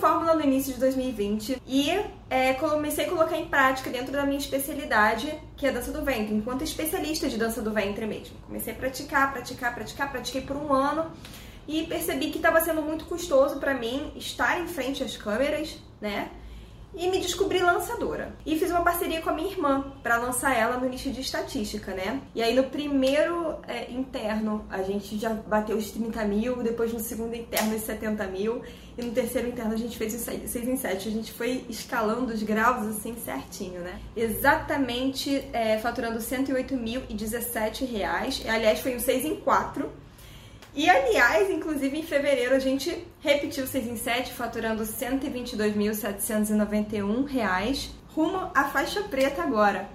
fórmula no início de 2020 e é, comecei a colocar em prática dentro da minha especialidade, que é dança do ventre, enquanto especialista de dança do ventre mesmo. Comecei a praticar, praticar, praticar, pratiquei por um ano e percebi que estava sendo muito custoso para mim estar em frente às câmeras, né? e me descobri lançadora. E parceria com a minha irmã para lançar ela no nicho de estatística, né? E aí no primeiro é, interno a gente já bateu os 30 mil, depois no segundo interno os 70 mil, e no terceiro interno a gente fez os 6 em 7. A gente foi escalando os graus assim certinho, né? Exatamente é, faturando 108.017 reais. Aliás, foi um 6 em 4 e aliás, inclusive em fevereiro a gente repetiu 6 em 7, faturando R$ 122.791, rumo à faixa preta agora.